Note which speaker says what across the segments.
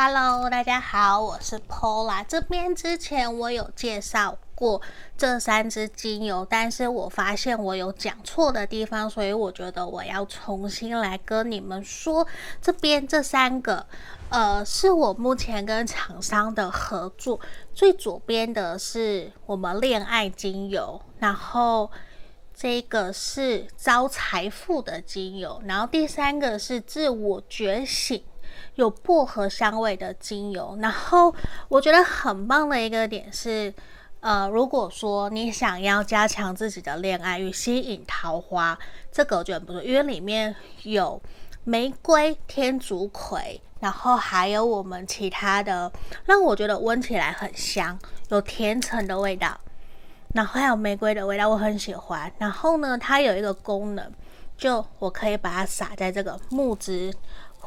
Speaker 1: Hello，大家好，我是 Pola。这边之前我有介绍过这三支精油，但是我发现我有讲错的地方，所以我觉得我要重新来跟你们说。这边这三个，呃，是我目前跟厂商的合作。最左边的是我们恋爱精油，然后这个是招财富的精油，然后第三个是自我觉醒。有薄荷香味的精油，然后我觉得很棒的一个点是，呃，如果说你想要加强自己的恋爱与吸引桃花，这个我觉得不错，因为里面有玫瑰、天竺葵，然后还有我们其他的，让我觉得闻起来很香，有甜橙的味道，然后还有玫瑰的味道，我很喜欢。然后呢，它有一个功能，就我可以把它撒在这个木质。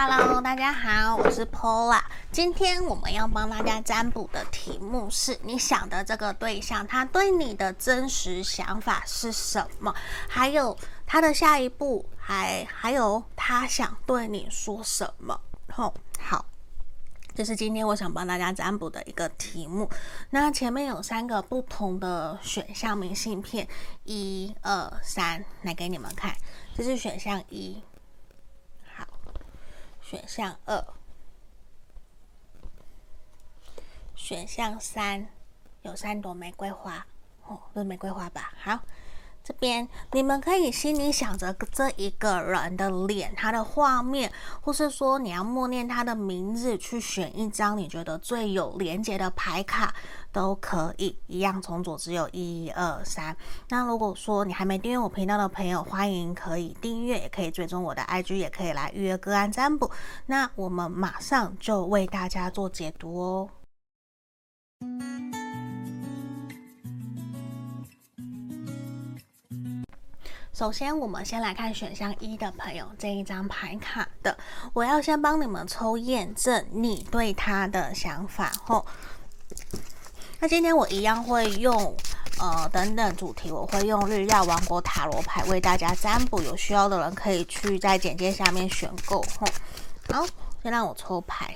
Speaker 1: Hello，大家好，我是 Paula。今天我们要帮大家占卜的题目是：你想的这个对象，他对你的真实想法是什么？还有他的下一步，还还有他想对你说什么？吼，好，这是今天我想帮大家占卜的一个题目。那前面有三个不同的选项明信片，一二三，来给你们看。这是选项一。选项二，选项三，有三朵玫瑰花，哦，是玫瑰花吧？好。这边你们可以心里想着这一个人的脸，他的画面，或是说你要默念他的名字，去选一张你觉得最有连结的牌卡都可以。一样从左只有，一二三。那如果说你还没订阅我频道的朋友，欢迎可以订阅，也可以追踪我的 IG，也可以来预约个案占卜。那我们马上就为大家做解读哦。首先，我们先来看选项一的朋友这一张牌卡的，我要先帮你们抽验证你对他的想法。吼，那今天我一样会用呃等等主题，我会用日曜王国塔罗牌为大家占卜，有需要的人可以去在简介下面选购。好，先让我抽牌，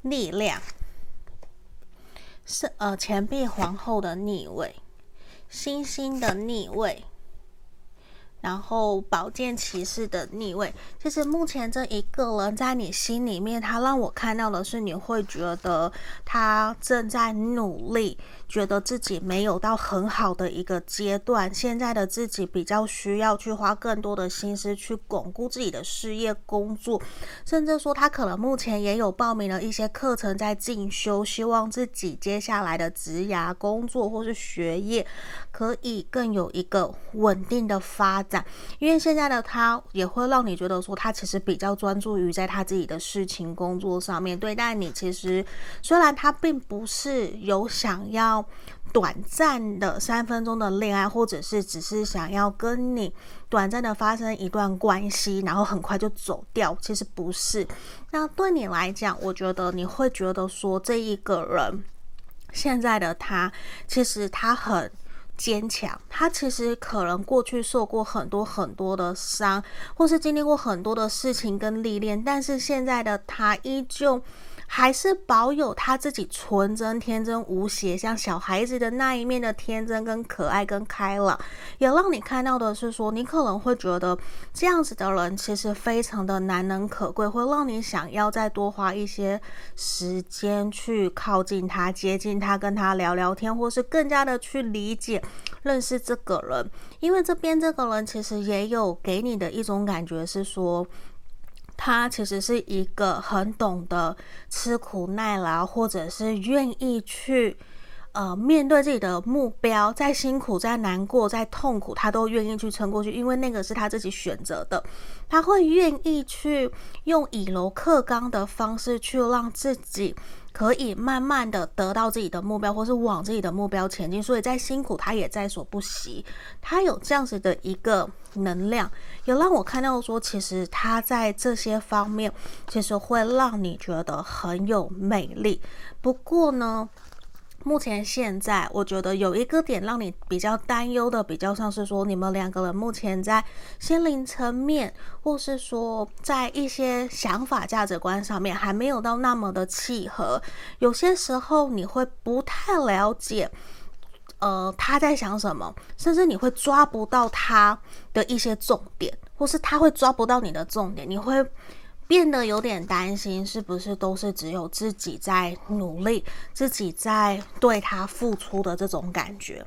Speaker 1: 力量是呃钱币皇后的逆位，星星的逆位。然后宝剑骑士的逆位，就是目前这一个人在你心里面，他让我看到的是你会觉得他正在努力，觉得自己没有到很好的一个阶段，现在的自己比较需要去花更多的心思去巩固自己的事业工作，甚至说他可能目前也有报名了一些课程在进修，希望自己接下来的职涯工作或是学业可以更有一个稳定的发展。因为现在的他也会让你觉得说，他其实比较专注于在他自己的事情、工作上面对待你。其实虽然他并不是有想要短暂的三分钟的恋爱，或者是只是想要跟你短暂的发生一段关系，然后很快就走掉，其实不是。那对你来讲，我觉得你会觉得说，这一个人现在的他，其实他很。坚强，他其实可能过去受过很多很多的伤，或是经历过很多的事情跟历练，但是现在的他依旧。还是保有他自己纯真、天真无邪，像小孩子的那一面的天真、跟可爱、跟开朗，也让你看到的是说，你可能会觉得这样子的人其实非常的难能可贵，会让你想要再多花一些时间去靠近他、接近他、跟他聊聊天，或是更加的去理解、认识这个人。因为这边这个人其实也有给你的一种感觉是说。他其实是一个很懂得吃苦耐劳，或者是愿意去呃面对自己的目标，再辛苦、再难过、再痛苦，他都愿意去撑过去，因为那个是他自己选择的。他会愿意去用以柔克刚的方式去让自己。可以慢慢的得到自己的目标，或是往自己的目标前进。所以再辛苦，他也在所不惜。他有这样子的一个能量，也让我看到说，其实他在这些方面，其实会让你觉得很有魅力。不过呢，目前现在，我觉得有一个点让你比较担忧的，比较像是说，你们两个人目前在心灵层面，或是说在一些想法、价值观上面还没有到那么的契合。有些时候你会不太了解，呃，他在想什么，甚至你会抓不到他的一些重点，或是他会抓不到你的重点，你会。变得有点担心，是不是都是只有自己在努力，自己在对他付出的这种感觉？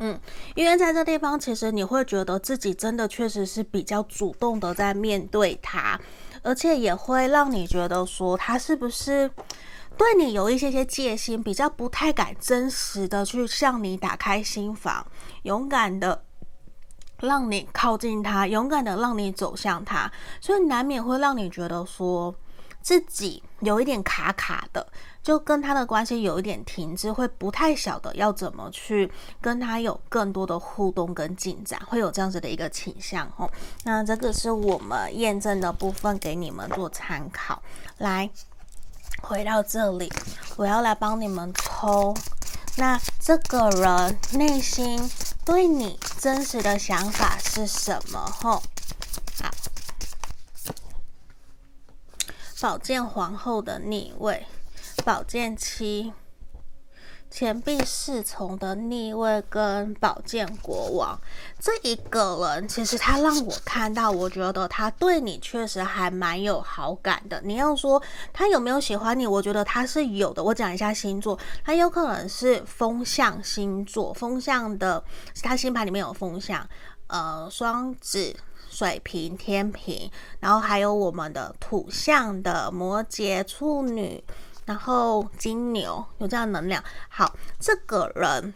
Speaker 1: 嗯，因为在这地方，其实你会觉得自己真的确实是比较主动的在面对他，而且也会让你觉得说他是不是对你有一些些戒心，比较不太敢真实的去向你打开心房，勇敢的。让你靠近他，勇敢的让你走向他，所以难免会让你觉得说自己有一点卡卡的，就跟他的关系有一点停滞，会不太晓得要怎么去跟他有更多的互动跟进展，会有这样子的一个倾向哦。那这个是我们验证的部分，给你们做参考。来，回到这里，我要来帮你们抽。那这个人内心所以你真实的想法是什么？吼，好，宝剑皇后的逆位，宝剑七。钱币侍从的逆位跟宝剑国王这一个人，其实他让我看到，我觉得他对你确实还蛮有好感的。你要说他有没有喜欢你，我觉得他是有的。我讲一下星座，他有可能是风象星座，风象的，他星盘里面有风象，呃，双子、水瓶、天平，然后还有我们的土象的摩羯、处女。然后金牛有这样的能量，好，这个人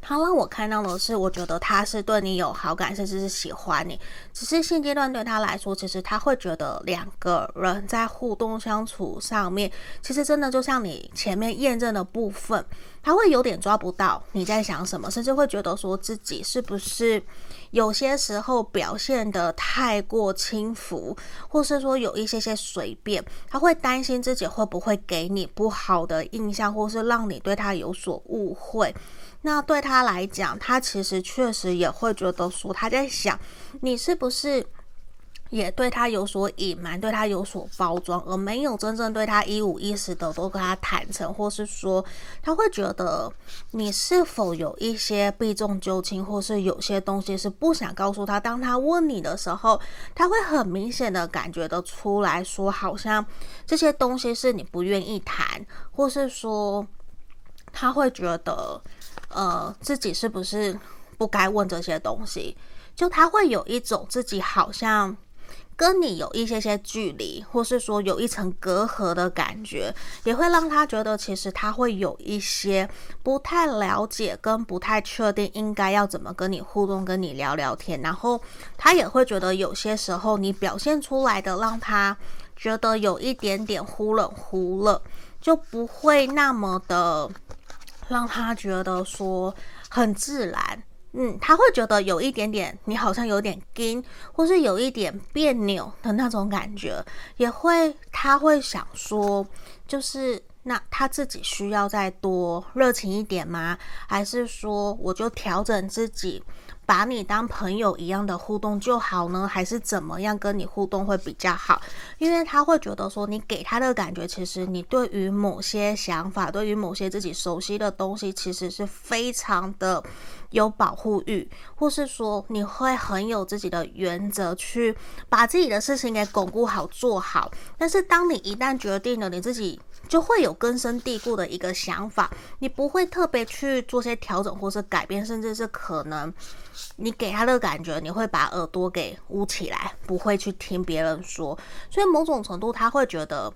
Speaker 1: 他让我看到的是，我觉得他是对你有好感，甚至是喜欢你。只是现阶段对他来说，其实他会觉得两个人在互动相处上面，其实真的就像你前面验证的部分，他会有点抓不到你在想什么，甚至会觉得说自己是不是有些时候表现的太过轻浮，或是说有一些些随便，他会担心自己会不会给你不好的印象，或是让你对他有所误会。那对他来讲，他其实确实也会觉得说他在想你是不是。也对他有所隐瞒，对他有所包装，而没有真正对他一五一十的都跟他坦诚，或是说他会觉得你是否有一些避重就轻，或是有些东西是不想告诉他。当他问你的时候，他会很明显的感觉得出来说，好像这些东西是你不愿意谈，或是说他会觉得呃自己是不是不该问这些东西，就他会有一种自己好像。跟你有一些些距离，或是说有一层隔阂的感觉，也会让他觉得其实他会有一些不太了解跟不太确定应该要怎么跟你互动，跟你聊聊天。然后他也会觉得有些时候你表现出来的让他觉得有一点点忽冷忽热，就不会那么的让他觉得说很自然。嗯，他会觉得有一点点，你好像有点硬，或是有一点别扭的那种感觉，也会，他会想说，就是那他自己需要再多热情一点吗？还是说我就调整自己？把你当朋友一样的互动就好呢？还是怎么样跟你互动会比较好？因为他会觉得说，你给他的感觉，其实你对于某些想法，对于某些自己熟悉的东西，其实是非常的有保护欲，或是说你会很有自己的原则，去把自己的事情给巩固好做好。但是当你一旦决定了，你自己就会有根深蒂固的一个想法，你不会特别去做些调整或是改变，甚至是可能。你给他的感觉，你会把耳朵给捂起来，不会去听别人说。所以某种程度，他会觉得，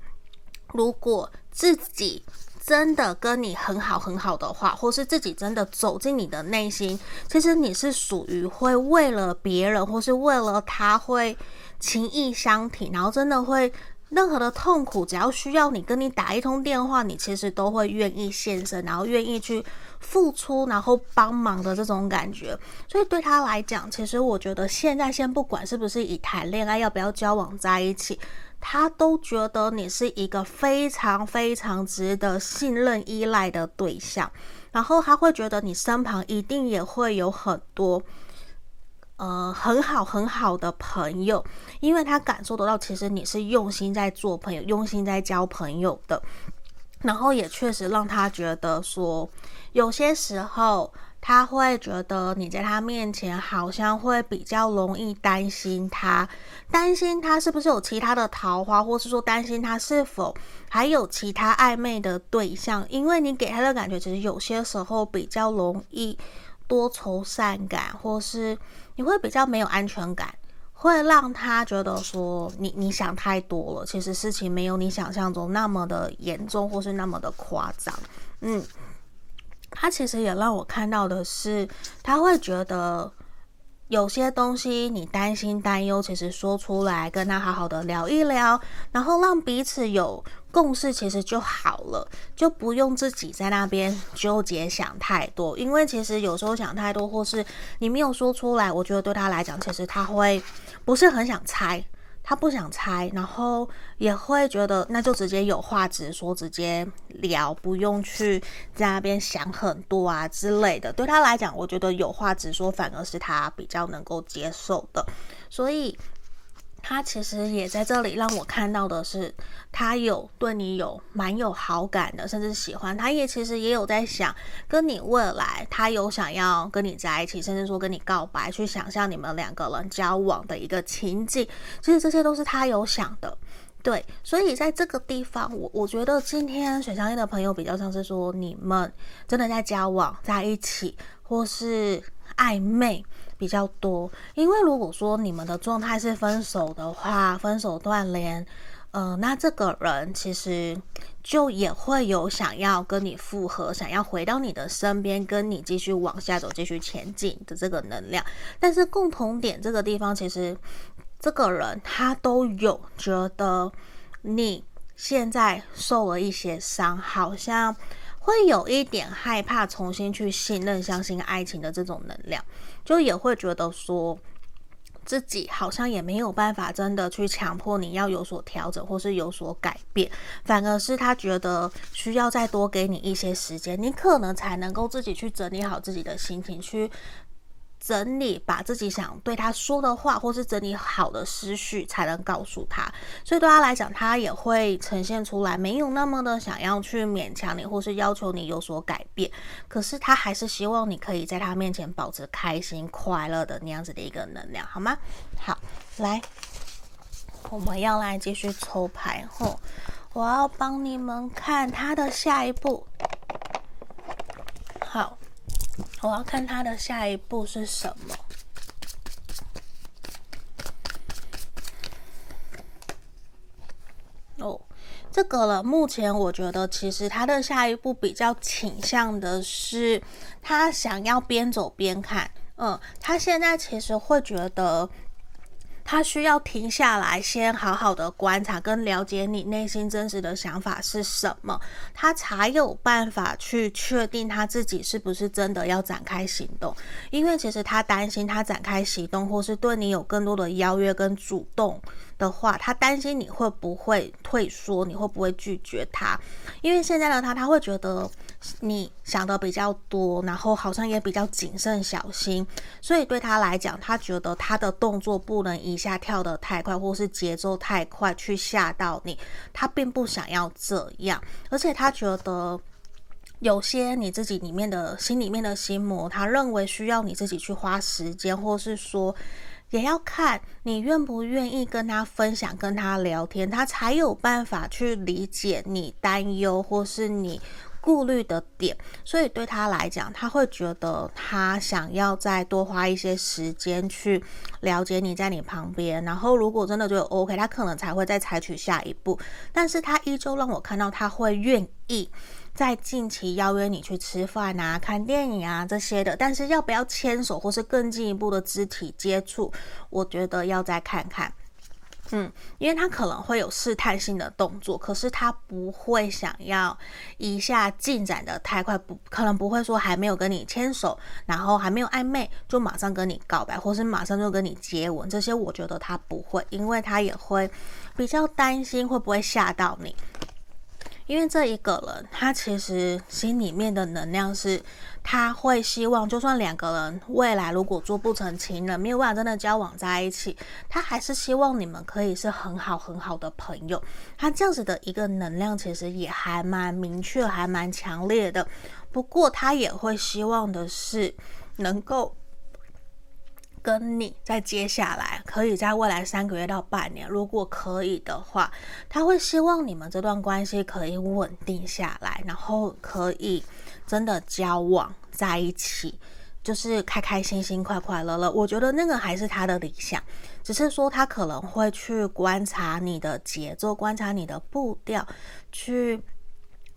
Speaker 1: 如果自己真的跟你很好很好的话，或是自己真的走进你的内心，其实你是属于会为了别人，或是为了他会情意相挺，然后真的会。任何的痛苦，只要需要你跟你打一通电话，你其实都会愿意现身，然后愿意去付出，然后帮忙的这种感觉。所以对他来讲，其实我觉得现在先不管是不是以谈恋爱，要不要交往在一起，他都觉得你是一个非常非常值得信任依赖的对象。然后他会觉得你身旁一定也会有很多。呃，很好很好的朋友，因为他感受得到，其实你是用心在做朋友，用心在交朋友的。然后也确实让他觉得说，有些时候他会觉得你在他面前好像会比较容易担心他，担心他是不是有其他的桃花，或是说担心他是否还有其他暧昧的对象，因为你给他的感觉，其实有些时候比较容易多愁善感，或是。你会比较没有安全感，会让他觉得说你你想太多了，其实事情没有你想象中那么的严重，或是那么的夸张。嗯，他其实也让我看到的是，他会觉得。有些东西你担心担忧，其实说出来跟他好好的聊一聊，然后让彼此有共识，其实就好了，就不用自己在那边纠结想太多。因为其实有时候想太多，或是你没有说出来，我觉得对他来讲，其实他会不是很想猜。他不想猜，然后也会觉得那就直接有话直说，直接聊，不用去在那边想很多啊之类的。对他来讲，我觉得有话直说反而是他比较能够接受的，所以。他其实也在这里让我看到的是，他有对你有蛮有好感的，甚至喜欢。他也其实也有在想跟你未来，他有想要跟你在一起，甚至说跟你告白，去想象你们两个人交往的一个情景。其实这些都是他有想的，对。所以在这个地方，我我觉得今天水象星的朋友比较像是说，你们真的在交往在一起，或是暧昧。比较多，因为如果说你们的状态是分手的话，分手断联，呃，那这个人其实就也会有想要跟你复合，想要回到你的身边，跟你继续往下走，继续前进的这个能量。但是共同点这个地方，其实这个人他都有觉得你现在受了一些伤，好像。会有一点害怕重新去信任、相信爱情的这种能量，就也会觉得说。自己好像也没有办法真的去强迫你要有所调整或是有所改变，反而是他觉得需要再多给你一些时间，你可能才能够自己去整理好自己的心情去。整理，把自己想对他说的话，或是整理好的思绪，才能告诉他。所以对他来讲，他也会呈现出来，没有那么的想要去勉强你，或是要求你有所改变。可是他还是希望你可以在他面前保持开心、快乐的那样子的一个能量，好吗？好，来，我们要来继续抽牌后，我要帮你们看他的下一步。好。我要看他的下一步是什么。哦，这个了。目前我觉得，其实他的下一步比较倾向的是，他想要边走边看。嗯，他现在其实会觉得。他需要停下来，先好好的观察跟了解你内心真实的想法是什么，他才有办法去确定他自己是不是真的要展开行动。因为其实他担心他展开行动，或是对你有更多的邀约跟主动的话，他担心你会不会退缩，你会不会拒绝他？因为现在的他，他会觉得你想的比较多，然后好像也比较谨慎小心，所以对他来讲，他觉得他的动作不能一下跳得太快，或是节奏太快去吓到你。他并不想要这样，而且他觉得有些你自己里面的心里面的心魔，他认为需要你自己去花时间，或是说。也要看你愿不愿意跟他分享、跟他聊天，他才有办法去理解你担忧或是你顾虑的点。所以对他来讲，他会觉得他想要再多花一些时间去了解你在你旁边。然后如果真的觉得 OK，他可能才会再采取下一步。但是他依旧让我看到他会愿意。在近期邀约你去吃饭啊、看电影啊这些的，但是要不要牵手或是更进一步的肢体接触，我觉得要再看看。嗯，因为他可能会有试探性的动作，可是他不会想要一下进展得太快，不可能不会说还没有跟你牵手，然后还没有暧昧就马上跟你告白，或是马上就跟你接吻，这些我觉得他不会，因为他也会比较担心会不会吓到你。因为这一个人，他其实心里面的能量是，他会希望，就算两个人未来如果做不成情人，没有办法真的交往在一起，他还是希望你们可以是很好很好的朋友。他这样子的一个能量，其实也还蛮明确，还蛮强烈的。不过，他也会希望的是，能够。跟你在接下来，可以在未来三个月到半年，如果可以的话，他会希望你们这段关系可以稳定下来，然后可以真的交往在一起，就是开开心心、快快乐乐。我觉得那个还是他的理想，只是说他可能会去观察你的节奏，观察你的步调，去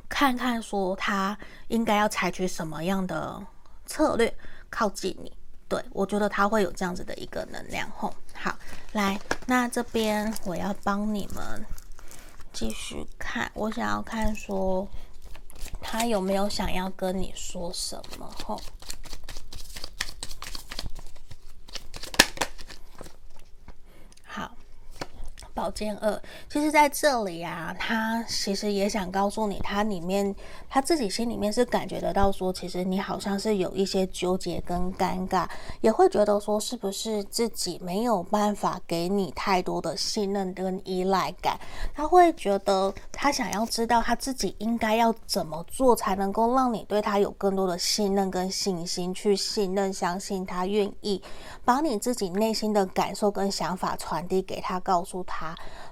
Speaker 1: 看看说他应该要采取什么样的策略靠近你。对，我觉得他会有这样子的一个能量吼。好，来，那这边我要帮你们继续看，我想要看说他有没有想要跟你说什么吼。宝剑二，其实在这里啊，他其实也想告诉你，他里面他自己心里面是感觉得到说，其实你好像是有一些纠结跟尴尬，也会觉得说，是不是自己没有办法给你太多的信任跟依赖感？他会觉得他想要知道他自己应该要怎么做，才能够让你对他有更多的信任跟信心，去信任、相信他，愿意把你自己内心的感受跟想法传递给他，告诉他。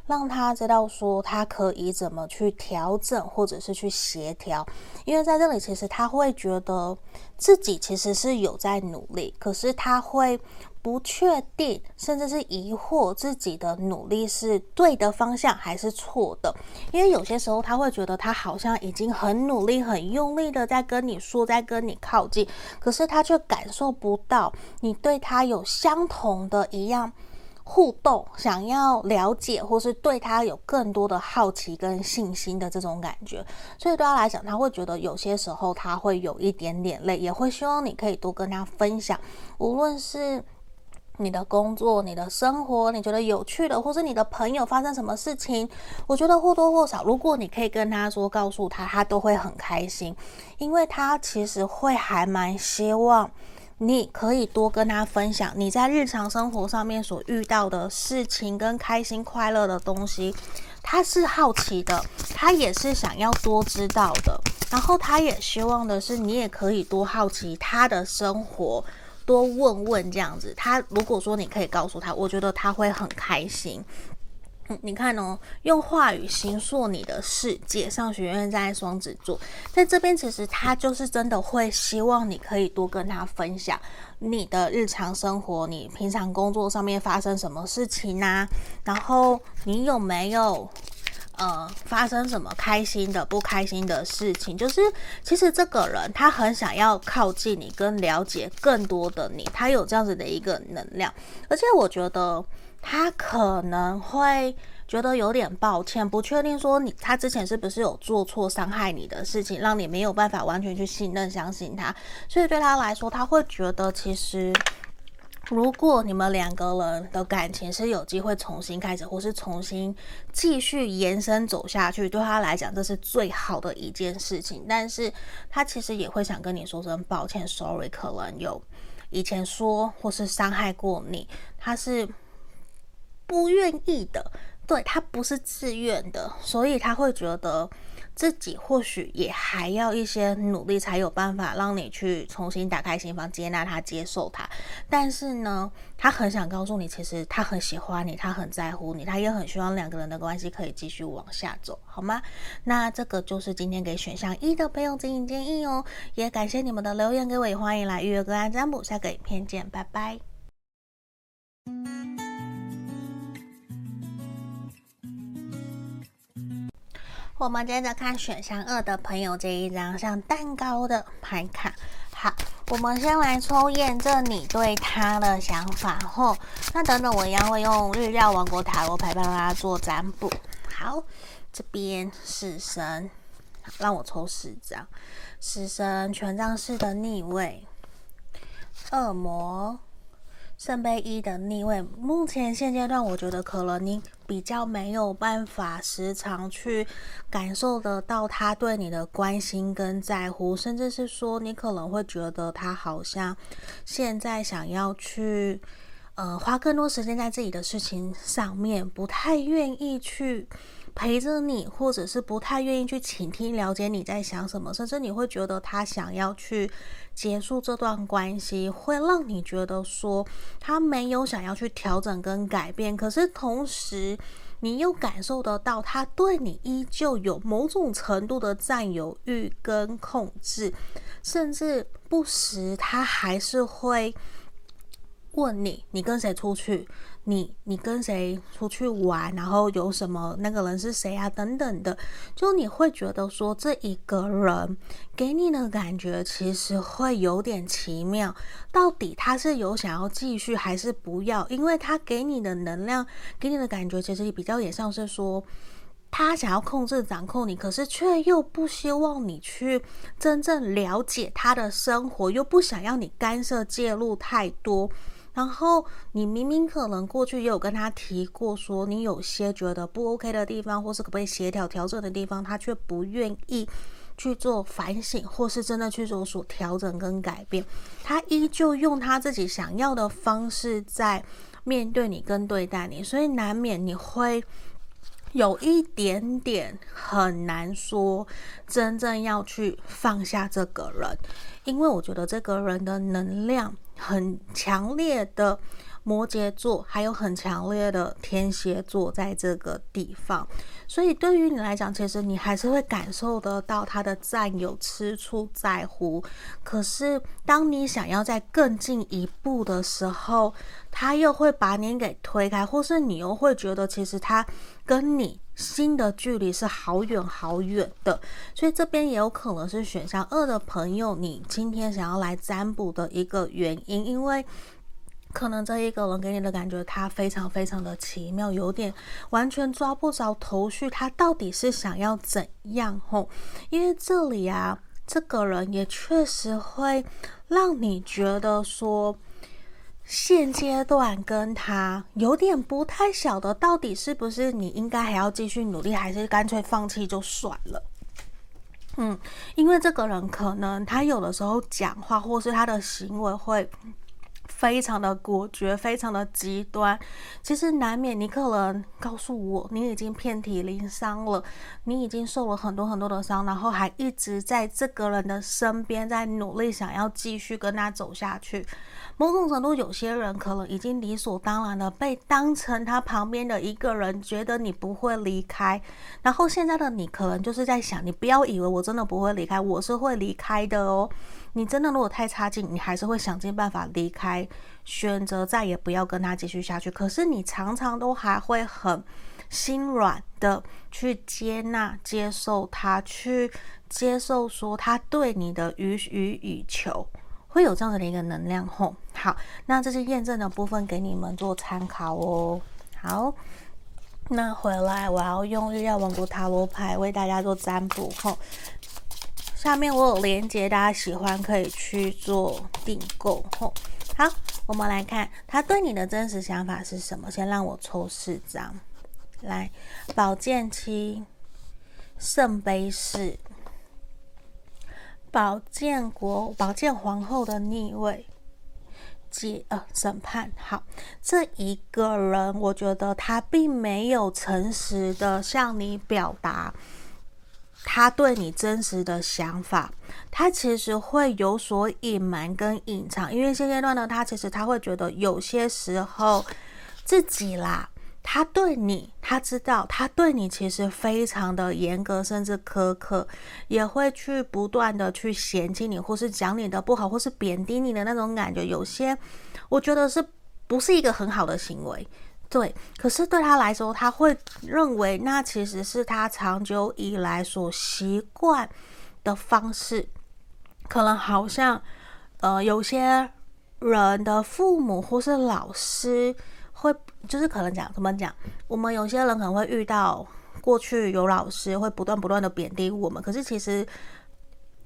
Speaker 1: 让他知道说他可以怎么去调整，或者是去协调，因为在这里其实他会觉得自己其实是有在努力，可是他会不确定，甚至是疑惑自己的努力是对的方向还是错的，因为有些时候他会觉得他好像已经很努力、很用力的在跟你说，在跟你靠近，可是他却感受不到你对他有相同的一样。互动，想要了解，或是对他有更多的好奇跟信心的这种感觉。所以对他来讲，他会觉得有些时候他会有一点点累，也会希望你可以多跟他分享，无论是。你的工作、你的生活，你觉得有趣的，或是你的朋友发生什么事情，我觉得或多或少，如果你可以跟他说、告诉他，他都会很开心，因为他其实会还蛮希望你可以多跟他分享你在日常生活上面所遇到的事情跟开心快乐的东西，他是好奇的，他也是想要多知道的，然后他也希望的是你也可以多好奇他的生活。多问问这样子，他如果说你可以告诉他，我觉得他会很开心。嗯，你看哦，用话语形塑你的世界。上学院在双子座，在这边其实他就是真的会希望你可以多跟他分享你的日常生活，你平常工作上面发生什么事情啊，然后你有没有？呃，发生什么开心的、不开心的事情，就是其实这个人他很想要靠近你，跟了解更多的你，他有这样子的一个能量，而且我觉得他可能会觉得有点抱歉，不确定说你他之前是不是有做错伤害你的事情，让你没有办法完全去信任、相信他，所以对他来说，他会觉得其实。如果你们两个人的感情是有机会重新开始，或是重新继续延伸走下去，对他来讲这是最好的一件事情。但是他其实也会想跟你说声抱歉，sorry，可能有以前说或是伤害过你，他是不愿意的，对，他不是自愿的，所以他会觉得。自己或许也还要一些努力，才有办法让你去重新打开心房，接纳他，接受他。但是呢，他很想告诉你，其实他很喜欢你，他很在乎你，他也很希望两个人的关系可以继续往下走，好吗？那这个就是今天给选项一的朋友指引建议哦。也感谢你们的留言给我，也欢迎来预约个案占卜。下个影片见，拜拜。我们接着看选项二的朋友这一张像蛋糕的牌卡。好，我们先来抽验证你对他的想法后，那等等我一样会用日料王国塔罗牌帮大家做占卜。好，这边死神，让我抽四张。死神权杖四的逆位，恶魔。圣杯一的逆位，目前现阶段，我觉得可能你比较没有办法时常去感受得到他对你的关心跟在乎，甚至是说你可能会觉得他好像现在想要去，呃，花更多时间在自己的事情上面，不太愿意去。陪着你，或者是不太愿意去倾听、了解你在想什么，甚至你会觉得他想要去结束这段关系，会让你觉得说他没有想要去调整跟改变。可是同时，你又感受得到他对你依旧有某种程度的占有欲跟控制，甚至不时他还是会问你：你跟谁出去？你你跟谁出去玩，然后有什么那个人是谁啊？等等的，就你会觉得说这一个人给你的感觉其实会有点奇妙，到底他是有想要继续还是不要？因为他给你的能量，给你的感觉其实比较也像是说他想要控制掌控你，可是却又不希望你去真正了解他的生活，又不想要你干涉介入太多。然后你明明可能过去也有跟他提过，说你有些觉得不 OK 的地方，或是可不可以协调调整的地方，他却不愿意去做反省，或是真的去做所调整跟改变。他依旧用他自己想要的方式在面对你跟对待你，所以难免你会有一点点很难说真正要去放下这个人，因为我觉得这个人的能量。很强烈的摩羯座，还有很强烈的天蝎座在这个地方，所以对于你来讲，其实你还是会感受得到他的占有、吃醋、在乎。可是，当你想要再更进一步的时候，他又会把你给推开，或是你又会觉得，其实他跟你心的距离是好远好远的。所以这边也有可能是选项二的朋友，你今天想要来占卜的一个原因，因为。可能这一个人给你的感觉，他非常非常的奇妙，有点完全抓不着头绪，他到底是想要怎样？吼，因为这里啊，这个人也确实会让你觉得说，现阶段跟他有点不太晓得，到底是不是你应该还要继续努力，还是干脆放弃就算了？嗯，因为这个人可能他有的时候讲话，或是他的行为会。非常的果决，非常的极端。其实难免你可能告诉我，你已经遍体鳞伤了，你已经受了很多很多的伤，然后还一直在这个人的身边，在努力想要继续跟他走下去。某种程度，有些人可能已经理所当然的被当成他旁边的一个人，觉得你不会离开。然后现在的你可能就是在想，你不要以为我真的不会离开，我是会离开的哦。你真的如果太差劲，你还是会想尽办法离开，选择再也不要跟他继续下去。可是你常常都还会很心软的去接纳、接受他，去接受说他对你的予取予求，会有这样的一个能量。吼，好，那这是验证的部分，给你们做参考哦。好，那回来我要用日曜王国塔罗牌为大家做占卜。吼。下面我有连接，大家喜欢可以去做订购。吼，好，我们来看他对你的真实想法是什么。先让我抽四张，来，宝剑七，圣杯四，宝剑国，宝剑皇后的逆位，解呃审判。好，这一个人，我觉得他并没有诚实的向你表达。他对你真实的想法，他其实会有所隐瞒跟隐藏，因为现阶段呢，他其实他会觉得有些时候自己啦，他对你，他知道他对你其实非常的严格，甚至苛刻，也会去不断的去嫌弃你，或是讲你的不好，或是贬低你的那种感觉，有些我觉得是不是一个很好的行为。对，可是对他来说，他会认为那其实是他长久以来所习惯的方式。可能好像，呃，有些人的父母或是老师会，就是可能讲怎么讲，我们有些人可能会遇到过去有老师会不断不断的贬低我们，可是其实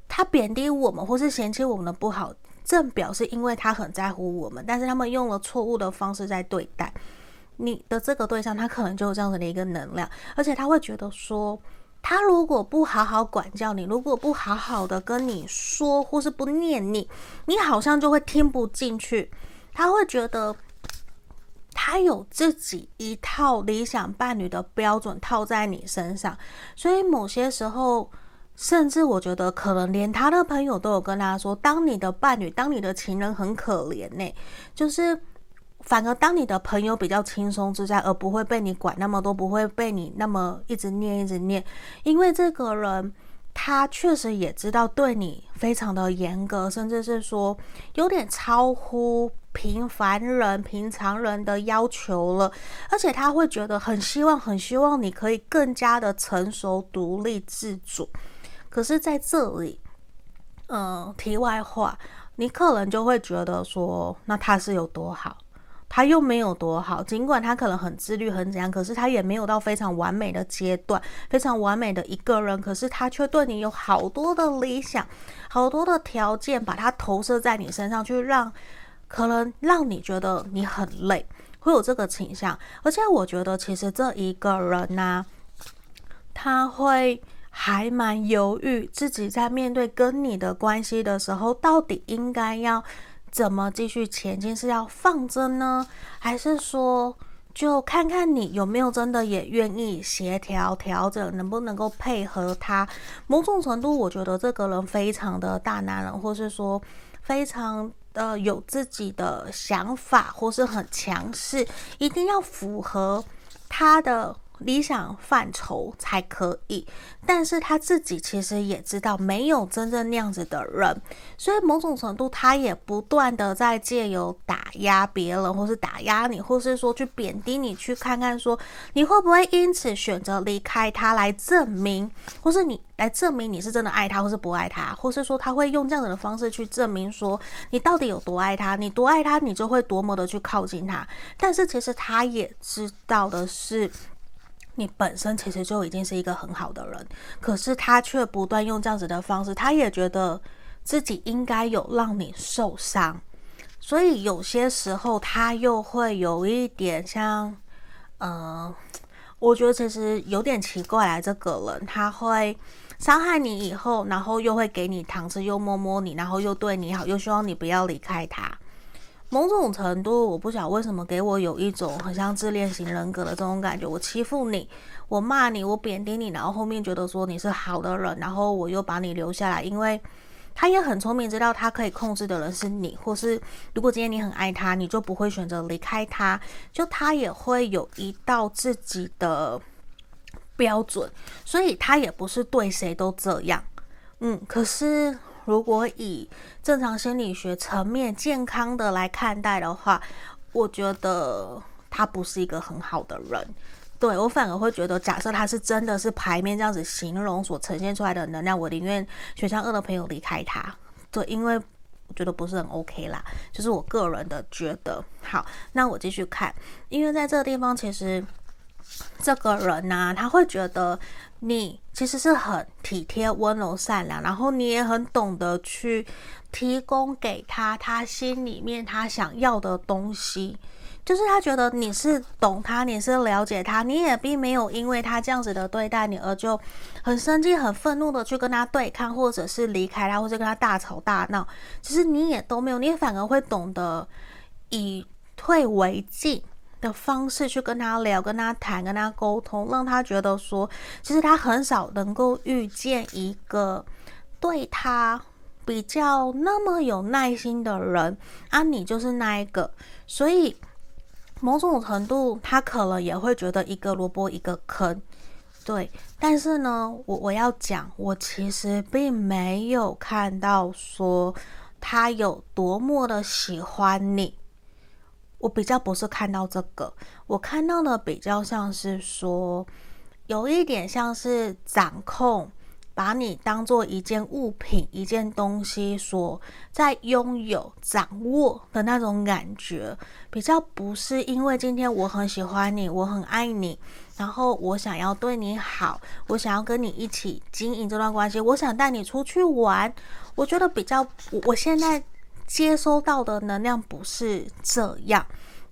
Speaker 1: 他贬低我们或是嫌弃我们的不好，正表示因为他很在乎我们，但是他们用了错误的方式在对待。你的这个对象，他可能就有这样子的一个能量，而且他会觉得说，他如果不好好管教你，如果不好好的跟你说，或是不念你，你好像就会听不进去。他会觉得他有自己一套理想伴侣的标准套在你身上，所以某些时候，甚至我觉得可能连他的朋友都有跟他说，当你的伴侣，当你的情人很可怜呢，就是。反而当你的朋友比较轻松自在，而不会被你管那么多，不会被你那么一直念一直念，因为这个人他确实也知道对你非常的严格，甚至是说有点超乎平凡人、平常人的要求了，而且他会觉得很希望、很希望你可以更加的成熟、独立、自主。可是在这里，嗯，题外话，你可能就会觉得说，那他是有多好？他又没有多好，尽管他可能很自律、很怎样，可是他也没有到非常完美的阶段，非常完美的一个人。可是他却对你有好多的理想，好多的条件，把它投射在你身上，去让可能让你觉得你很累，会有这个倾向。而且我觉得，其实这一个人呢、他会还蛮犹豫，自己在面对跟你的关系的时候，到底应该要。怎么继续前进？是要放着呢，还是说就看看你有没有真的也愿意协调调整，能不能够配合他？某种程度，我觉得这个人非常的大男人，或是说非常的有自己的想法，或是很强势，一定要符合他的理想范畴才可以，但是他自己其实也知道没有真正那样子的人，所以某种程度他也不断的在借由打压别人，或是打压你，或是说去贬低你，去看看说你会不会因此选择离开他来证明，或是你来证明你是真的爱他，或是不爱他，或是说他会用这样子的方式去证明说你到底有多爱他，你多爱他，你就会多么的去靠近他，但是其实他也知道的是。你本身其实就已经是一个很好的人，可是他却不断用这样子的方式，他也觉得自己应该有让你受伤，所以有些时候他又会有一点像，嗯、我觉得其实有点奇怪来，这个人他会伤害你以后，然后又会给你糖吃，又摸摸你，然后又对你好，又希望你不要离开他。某种程度，我不晓得为什么给我有一种很像自恋型人格的这种感觉。我欺负你，我骂你，我贬低你，然后后面觉得说你是好的人，然后我又把你留下来，因为他也很聪明，知道他可以控制的人是你，或是如果今天你很爱他，你就不会选择离开他，就他也会有一道自己的标准，所以他也不是对谁都这样。嗯，可是。如果以正常心理学层面健康的来看待的话，我觉得他不是一个很好的人。对，我反而会觉得，假设他是真的是牌面这样子形容所呈现出来的能量，我宁愿选项二的朋友离开他。对，因为我觉得不是很 OK 啦，就是我个人的觉得。好，那我继续看，因为在这个地方其实。这个人呢、他会觉得你其实是很体贴、温柔、善良，然后你也很懂得去提供给他他心里面他想要的东西。就是他觉得你是懂他，你是了解他，你也并没有因为他这样子的对待你而就很生气、很愤怒的去跟他对抗，或者是离开他，或者跟他大吵大闹。其实你也都没有，你反而会懂得以退为进。的方式去跟他聊、跟他谈、跟他沟通，让他觉得说，其实他很少能够遇见一个对他比较那么有耐心的人啊，你就是那一个，所以某种程度他可能也会觉得一个萝卜一个坑，对。但是呢，我我要讲，我其实并没有看到说他有多么的喜欢你。我比较不是看到这个，我看到的比较像是说，有一点像是掌控，把你当做一件物品、一件东西所在拥有、掌握的那种感觉，比较不是因为今天我很喜欢你，我很爱你，然后我想要对你好，我想要跟你一起经营这段关系，我想带你出去玩，我觉得比较，我现在。接收到的能量不是这样，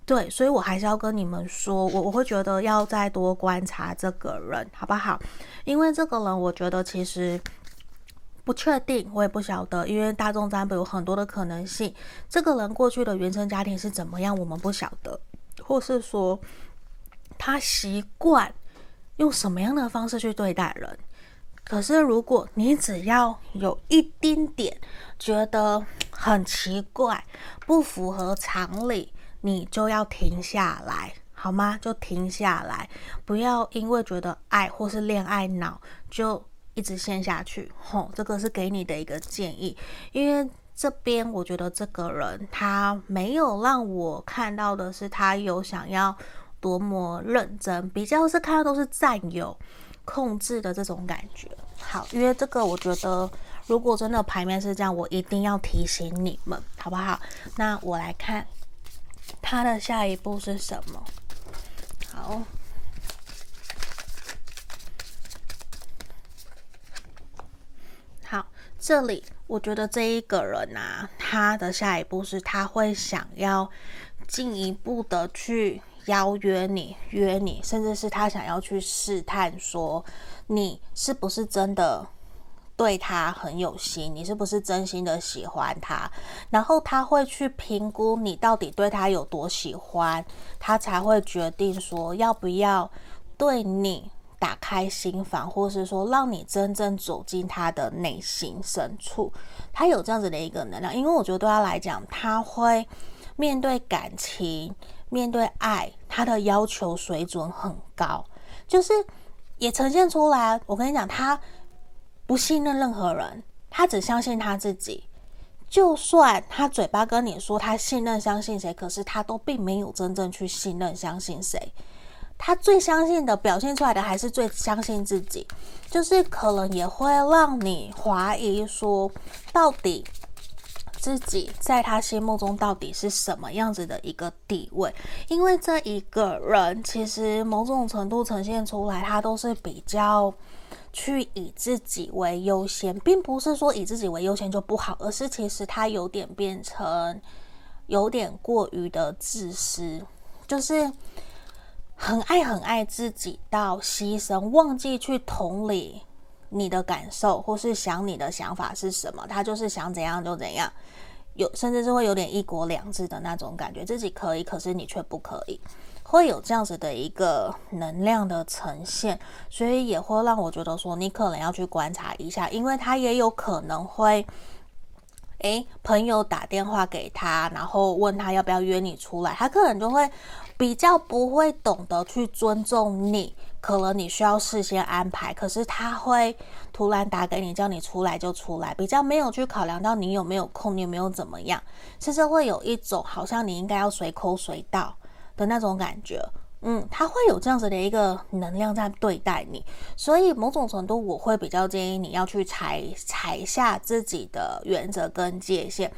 Speaker 1: 对，所以我还是要跟你们说，我我会觉得要再多观察这个人，好不好？因为这个人，我觉得其实不确定，我也不晓得，因为大众占卜有很多的可能性。这个人过去的原生家庭是怎么样，我们不晓得，或是说他习惯用什么样的方式去对待人。可是，如果你只要有一丁点觉得很奇怪、不符合常理，你就要停下来，好吗？就停下来，不要因为觉得爱或是恋爱脑就一直陷下去。吼，这个是给你的一个建议，因为这边我觉得这个人他没有让我看到的是他有想要多么认真，比较是看到都是占有。控制的这种感觉，好，因为这个我觉得，如果真的牌面是这样，我一定要提醒你们，好不好？那我来看他的下一步是什么？好，好，这里我觉得这一个人啊，他的下一步是他会想要进一步的去。邀约你，约你，甚至是他想要去试探，说你是不是真的对他很有心，你是不是真心的喜欢他，然后他会去评估你到底对他有多喜欢，他才会决定说要不要对你打开心房，或是说让你真正走进他的内心深处。他有这样子的一个能量，因为我觉得对他来讲，他会面对感情。面对爱，他的要求水准很高，就是也呈现出来。我跟你讲，他不信任任何人，他只相信他自己。就算他嘴巴跟你说他信任、相信谁，可是他都并没有真正去信任、相信谁。他最相信的表现出来的，还是最相信自己。就是可能也会让你怀疑说，到底自己在他心目中到底是什么样子的一个地位？因为这一个人其实某种程度呈现出来，他都是比较。去以自己为优先，并不是说以自己为优先就不好，而是其实他有点变成有点过于的自私，就是很爱很爱自己到牺牲，忘记去同理你的感受，或是想你的想法是什么，他就是想怎样就怎样，有甚至是会有点一国两制的那种感觉，自己可以，可是你却不可以。会有这样子的一个能量的呈现，所以也会让我觉得说，你可能要去观察一下，因为他也有可能会，诶，朋友打电话给他，然后问他要不要约你出来，他可能就会比较不会懂得去尊重你，可能你需要事先安排，可是他会突然打给你，叫你出来就出来，比较没有去考量到你有没有空，你有没有怎么样，其实会有一种好像你应该要随口随到。的那种感觉，嗯，他会有这样子的一个能量在对待你，所以某种程度我会比较建议你要去踩踩下自己的原则跟界限，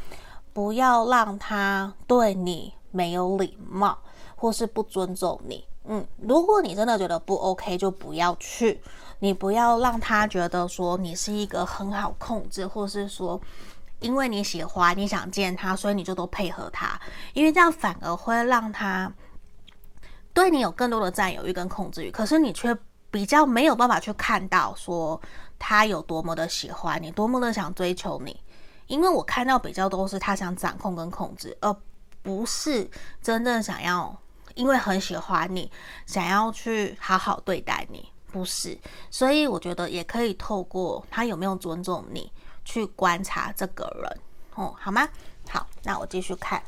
Speaker 1: 不要让他对你没有礼貌或是不尊重你。嗯，如果你真的觉得不 OK，就不要去，你不要让他觉得说你是一个很好控制，或是说因为你喜欢你想见他，所以你就都配合他，因为这样反而会让他。对你有更多的占有欲跟控制欲，可是你却比较没有办法去看到说他有多么的喜欢你，多么的想追求你，因为我看到比较多是他想掌控跟控制，而不是真正想要，因为很喜欢你，想要去好好对待你，不是。所以我觉得也可以透过他有没有尊重你去观察这个人，哦，好吗？好，那我继续看。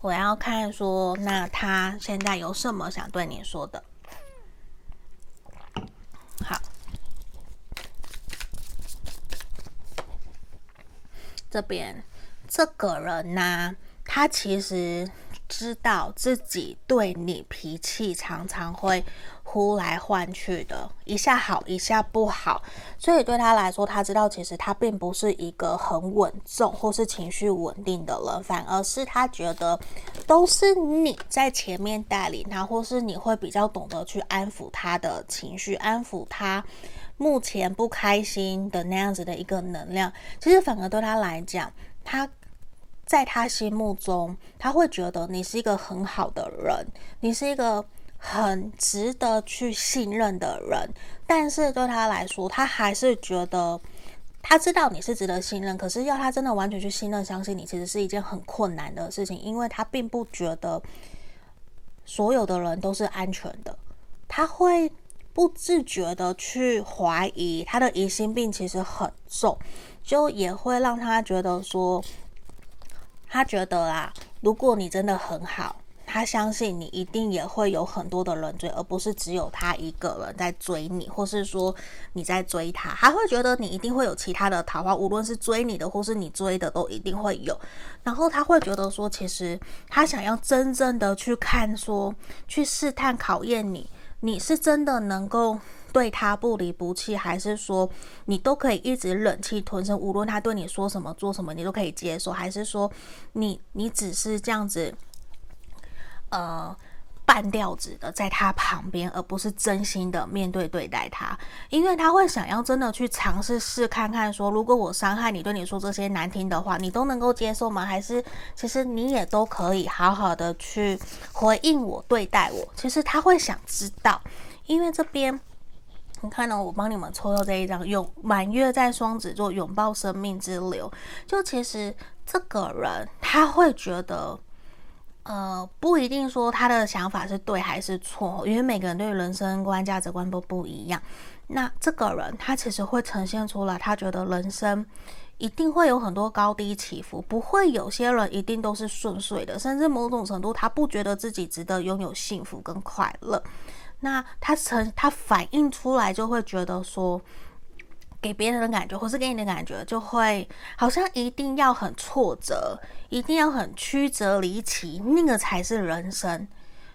Speaker 1: 我要看说，那他现在有什么想对你说的？好，这边这个人呢，他其实知道自己对你脾气常常会。呼来唤去的，一下好，一下不好，所以对他来说，他知道其实他并不是一个很稳重或是情绪稳定的人，反而是他觉得都是你在前面带领他，或是你会比较懂得去安抚他的情绪，安抚他目前不开心的那样子的一个能量。其实反而对他来讲，他在他心目中，他会觉得你是一个很好的人，你是一个。很值得去信任的人，但是对他来说，他还是觉得他知道你是值得信任，可是要他真的完全去信任、相信你，其实是一件很困难的事情，因为他并不觉得所有的人都是安全的，他会不自觉的去怀疑，他的疑心病其实很重，就也会让他觉得说，他觉得啊，如果你真的很好。他相信你一定也会有很多的人追，而不是只有他一个人在追你，或是说你在追他。他会觉得你一定会有其他的桃花，无论是追你的或是你追的，都一定会有。然后他会觉得说，其实他想要真正的去看，说去试探考验你，你是真的能够对他不离不弃，还是说你都可以一直忍气吞声，无论他对你说什么做什么，你都可以接受，还是说你你只是这样子。呃，半吊子的在他旁边，而不是真心的面对对待他，因为他会想要真的去尝试试看看，说如果我伤害你，对你说这些难听的话，你都能够接受吗？还是其实你也都可以好好的去回应我，对待我？其实他会想知道，因为这边你看呢，我帮你们抽到这一张，拥满月在双子座拥抱生命之流，就其实这个人他会觉得。呃，不一定说他的想法是对还是错，因为每个人对人生观、价值观都不一样。那这个人他其实会呈现出来，他觉得人生一定会有很多高低起伏，不会有些人一定都是顺遂的，甚至某种程度他不觉得自己值得拥有幸福跟快乐。那他成他反映出来就会觉得说，给别人的感觉，或是给你的感觉，就会好像一定要很挫折，一定要很曲折离奇，那个才是人生，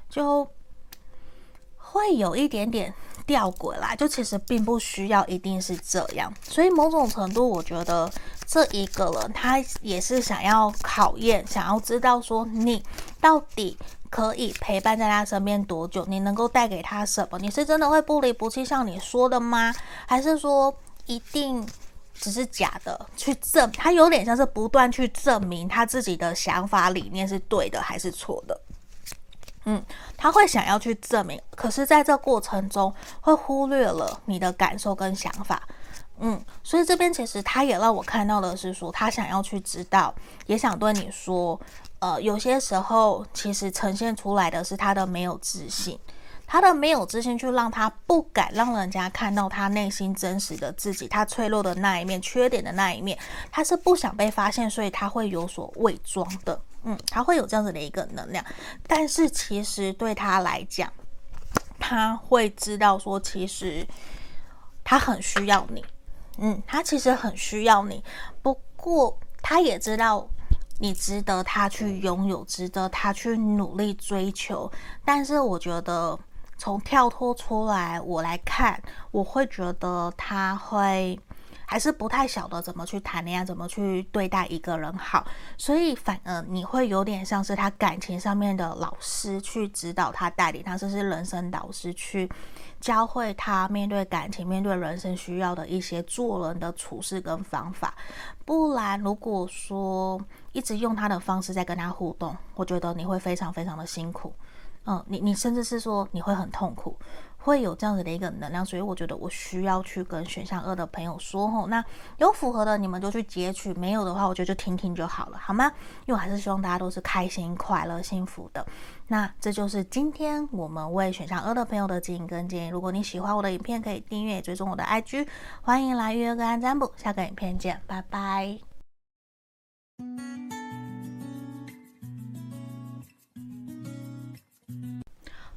Speaker 1: 就会有一点点吊诡啦。就其实并不需要一定是这样，所以某种程度，我觉得这一个人他也是想要考验，想要知道说你到底可以陪伴在他身边多久，你能够带给他什么？你是真的会不离不弃像你说的吗？还是说？一定只是假的，去证他有点像是不断去证明他自己的想法理念是对的还是错的。嗯，他会想要去证明，可是在这过程中会忽略了你的感受跟想法。嗯，所以这边其实他也让我看到的是说，他想要去知道，也想对你说，呃，有些时候其实呈现出来的是他的没有自信。他的没有自信，去让他不敢让人家看到他内心真实的自己，他脆弱的那一面、缺点的那一面，他是不想被发现，所以他会有所伪装的。嗯，他会有这样子的一个能量，但是其实对他来讲，他会知道说，其实他很需要你。嗯，他其实很需要你，不过他也知道你值得他去拥有，值得他去努力追求。但是我觉得。从跳脱出来，我来看，我会觉得他会还是不太晓得怎么去谈恋爱，怎么去对待一个人好，所以反而你会有点像是他感情上面的老师，去指导他、带领他，甚至是人生导师，去教会他面对感情、面对人生需要的一些做人的处事跟方法。不然，如果说一直用他的方式在跟他互动，我觉得你会非常非常的辛苦。嗯，你你甚至是说你会很痛苦，会有这样子的一个能量，所以我觉得我需要去跟选项二的朋友说吼，那有符合的你们就去截取，没有的话我觉得就听听就好了，好吗？因为我还是希望大家都是开心、快乐、幸福的。那这就是今天我们为选项二的朋友的指引跟建议。如果你喜欢我的影片，可以订阅、追踪我的 IG，欢迎来预约个案占卜。下个影片见，拜拜。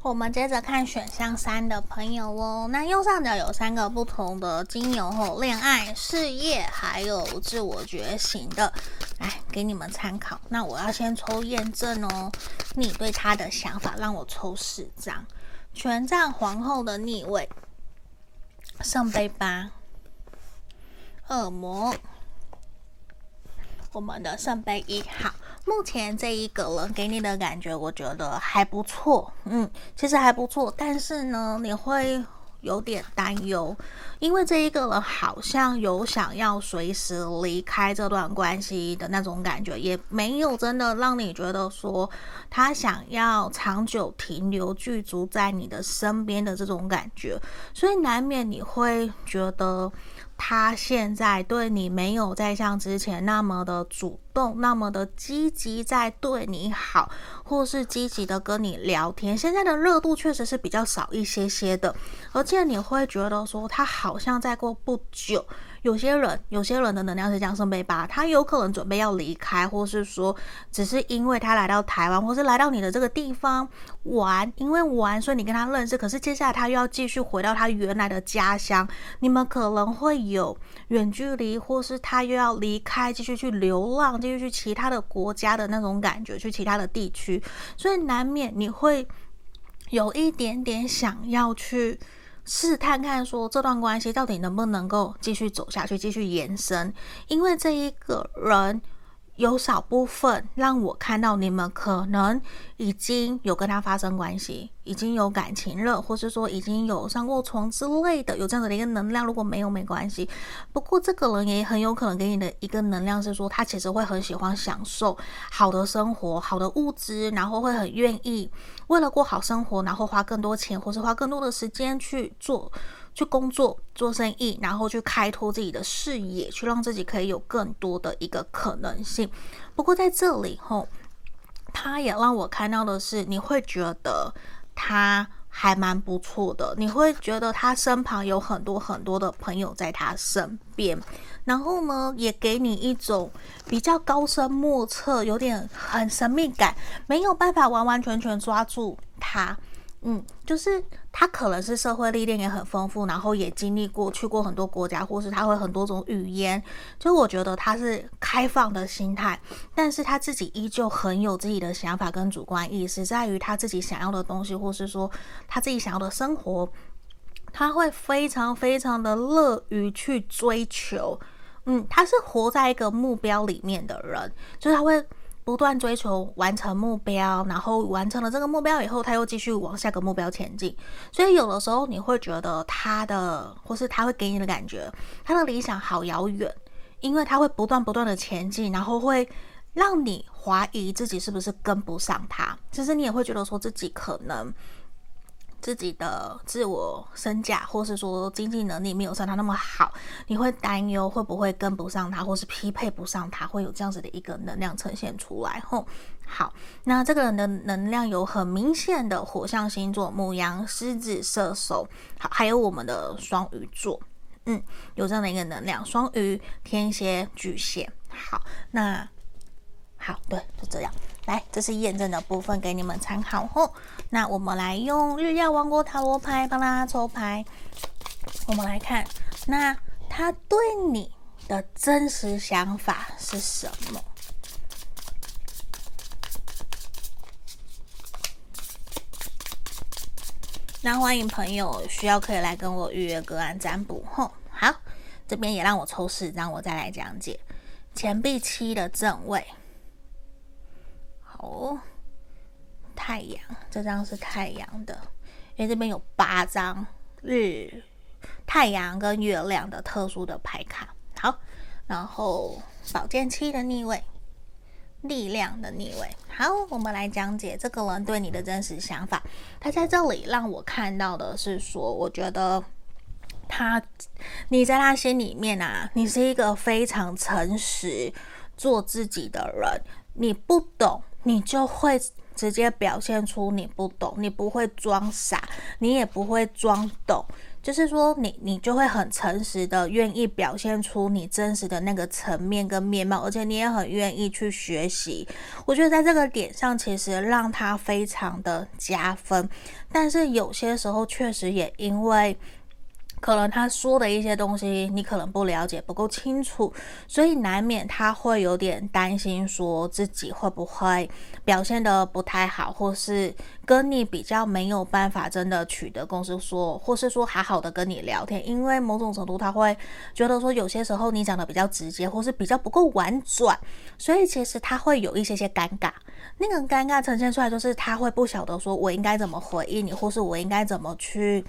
Speaker 1: 我们接着看选项三的朋友哦，那右上角有三个不同的精油哦，恋爱、事业还有自我觉醒的，来给你们参考。那我要先抽验证哦，你对他的想法，让我抽四张：权杖皇后的逆位、圣杯八、恶魔。我们的圣杯一号，目前这一个人给你的感觉，我觉得还不错，嗯，其实还不错，但是呢，你会有点担忧，因为这一个人好像有想要随时离开这段关系的那种感觉，也没有真的让你觉得说他想要长久停留、居住在你的身边的这种感觉，所以难免你会觉得。他现在对你没有再像之前那么的主动，那么的积极在对你好，或是积极的跟你聊天。现在的热度确实是比较少一些些的，而且你会觉得说他好像再过不久。有些人，有些人的能量是这样，圣杯八，他有可能准备要离开，或是说，只是因为他来到台湾，或是来到你的这个地方玩，因为玩，所以你跟他认识。可是接下来他又要继续回到他原来的家乡，你们可能会有远距离，或是他又要离开，继续去流浪，继续去其他的国家的那种感觉，去其他的地区，所以难免你会有一点点想要去。试探看，说这段关系到底能不能够继续走下去，继续延伸？因为这一个人。有少部分让我看到你们可能已经有跟他发生关系，已经有感情了，或是说已经有上过床之类的，有这样子的一个能量。如果没有没关系，不过这个人也很有可能给你的一个能量是说，他其实会很喜欢享受好的生活、好的物质，然后会很愿意为了过好生活，然后花更多钱，或是花更多的时间去做。去工作、做生意，然后去开拓自己的视野，去让自己可以有更多的一个可能性。不过在这里吼，他也让我看到的是，你会觉得他还蛮不错的，你会觉得他身旁有很多很多的朋友在他身边，然后呢，也给你一种比较高深莫测、有点很神秘感，没有办法完完全全抓住他。嗯，就是他可能是社会历练也很丰富，然后也经历过去过很多国家，或是他会很多种语言。就我觉得他是开放的心态，但是他自己依旧很有自己的想法跟主观意识，在于他自己想要的东西，或是说他自己想要的生活，他会非常非常的乐于去追求。嗯，他是活在一个目标里面的人，就是他会。不断追求完成目标，然后完成了这个目标以后，他又继续往下个目标前进。所以有的时候你会觉得他的，或是他会给你的感觉，他的理想好遥远，因为他会不断不断的前进，然后会让你怀疑自己是不是跟不上他。其实你也会觉得说自己可能。自己的自我身价，或是说经济能力没有像他那么好，你会担忧会不会跟不上他，或是匹配不上他，会有这样子的一个能量呈现出来。吼，好，那这个人的能量有很明显的火象星座：母羊、狮子、射手，好，还有我们的双鱼座，嗯，有这样的一个能量。双鱼、天蝎、巨蟹，好，那好，对，就这样。来，这是验证的部分，给你们参考后，那我们来用日曜王国塔罗牌帮大家抽牌。我们来看，那他对你的真实想法是什么？那欢迎朋友需要可以来跟我预约个案占卜。吼，好，这边也让我抽四张，我再来讲解钱币七的正位。哦，太阳这张是太阳的，因为这边有八张日太阳跟月亮的特殊的牌卡。好，然后宝剑七的逆位，力量的逆位。好，我们来讲解这个人对你的真实想法。他在这里让我看到的是说，我觉得他你在他心里面啊，你是一个非常诚实、做自己的人，你不懂。你就会直接表现出你不懂，你不会装傻，你也不会装懂，就是说你你就会很诚实的愿意表现出你真实的那个层面跟面貌，而且你也很愿意去学习。我觉得在这个点上，其实让他非常的加分，但是有些时候确实也因为。可能他说的一些东西你可能不了解，不够清楚，所以难免他会有点担心，说自己会不会表现得不太好，或是跟你比较没有办法真的取得共识，说或是说好好的跟你聊天，因为某种程度他会觉得说有些时候你讲的比较直接，或是比较不够婉转，所以其实他会有一些些尴尬。那个尴尬呈现出来就是他会不晓得说我应该怎么回应你，或是我应该怎么去。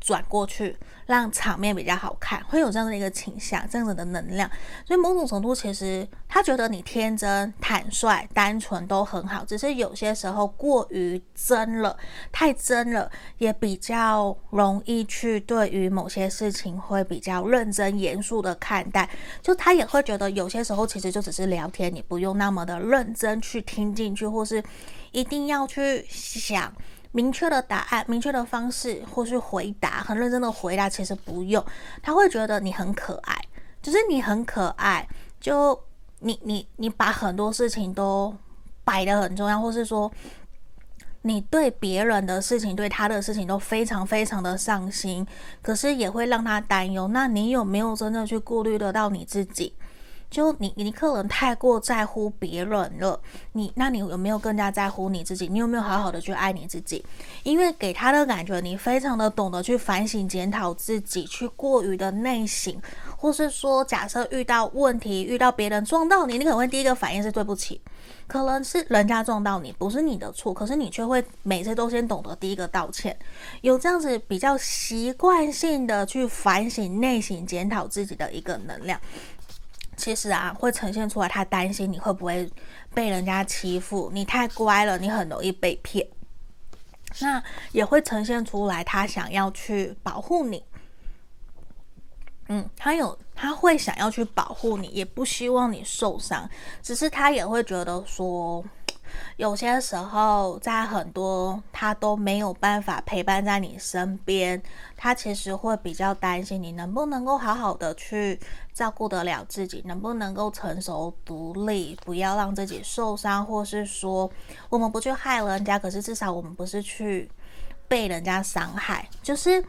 Speaker 1: 转过去，让场面比较好看，会有这样的一个倾向，这样子的能量。所以某种程度，其实他觉得你天真、坦率、单纯都很好，只是有些时候过于真了，太真了，也比较容易去对于某些事情会比较认真、严肃的看待。就他也会觉得有些时候其实就只是聊天，你不用那么的认真去听进去，或是一定要去想。明确的答案，明确的方式，或是回答，很认真的回答，其实不用，他会觉得你很可爱，就是你很可爱，就你你你把很多事情都摆得很重要，或是说你对别人的事情，对他的事情都非常非常的上心，可是也会让他担忧。那你有没有真的去顾虑得到你自己？就你，你可能太过在乎别人了。你，那你有没有更加在乎你自己？你有没有好好的去爱你自己？因为给他的感觉，你非常的懂得去反省、检讨自己，去过于的内省，或是说，假设遇到问题，遇到别人撞到你，你可能会第一个反应是对不起，可能是人家撞到你，不是你的错，可是你却会每次都先懂得第一个道歉，有这样子比较习惯性的去反省、内省、检讨自己的一个能量。其实啊，会呈现出来，他担心你会不会被人家欺负，你太乖了，你很容易被骗。那也会呈现出来，他想要去保护你。嗯，他有，他会想要去保护你，也不希望你受伤。只是他也会觉得说，有些时候，在很多他都没有办法陪伴在你身边，他其实会比较担心你能不能够好好的去照顾得了自己，能不能够成熟独立，不要让自己受伤，或是说我们不去害人家，可是至少我们不是去被人家伤害，就是。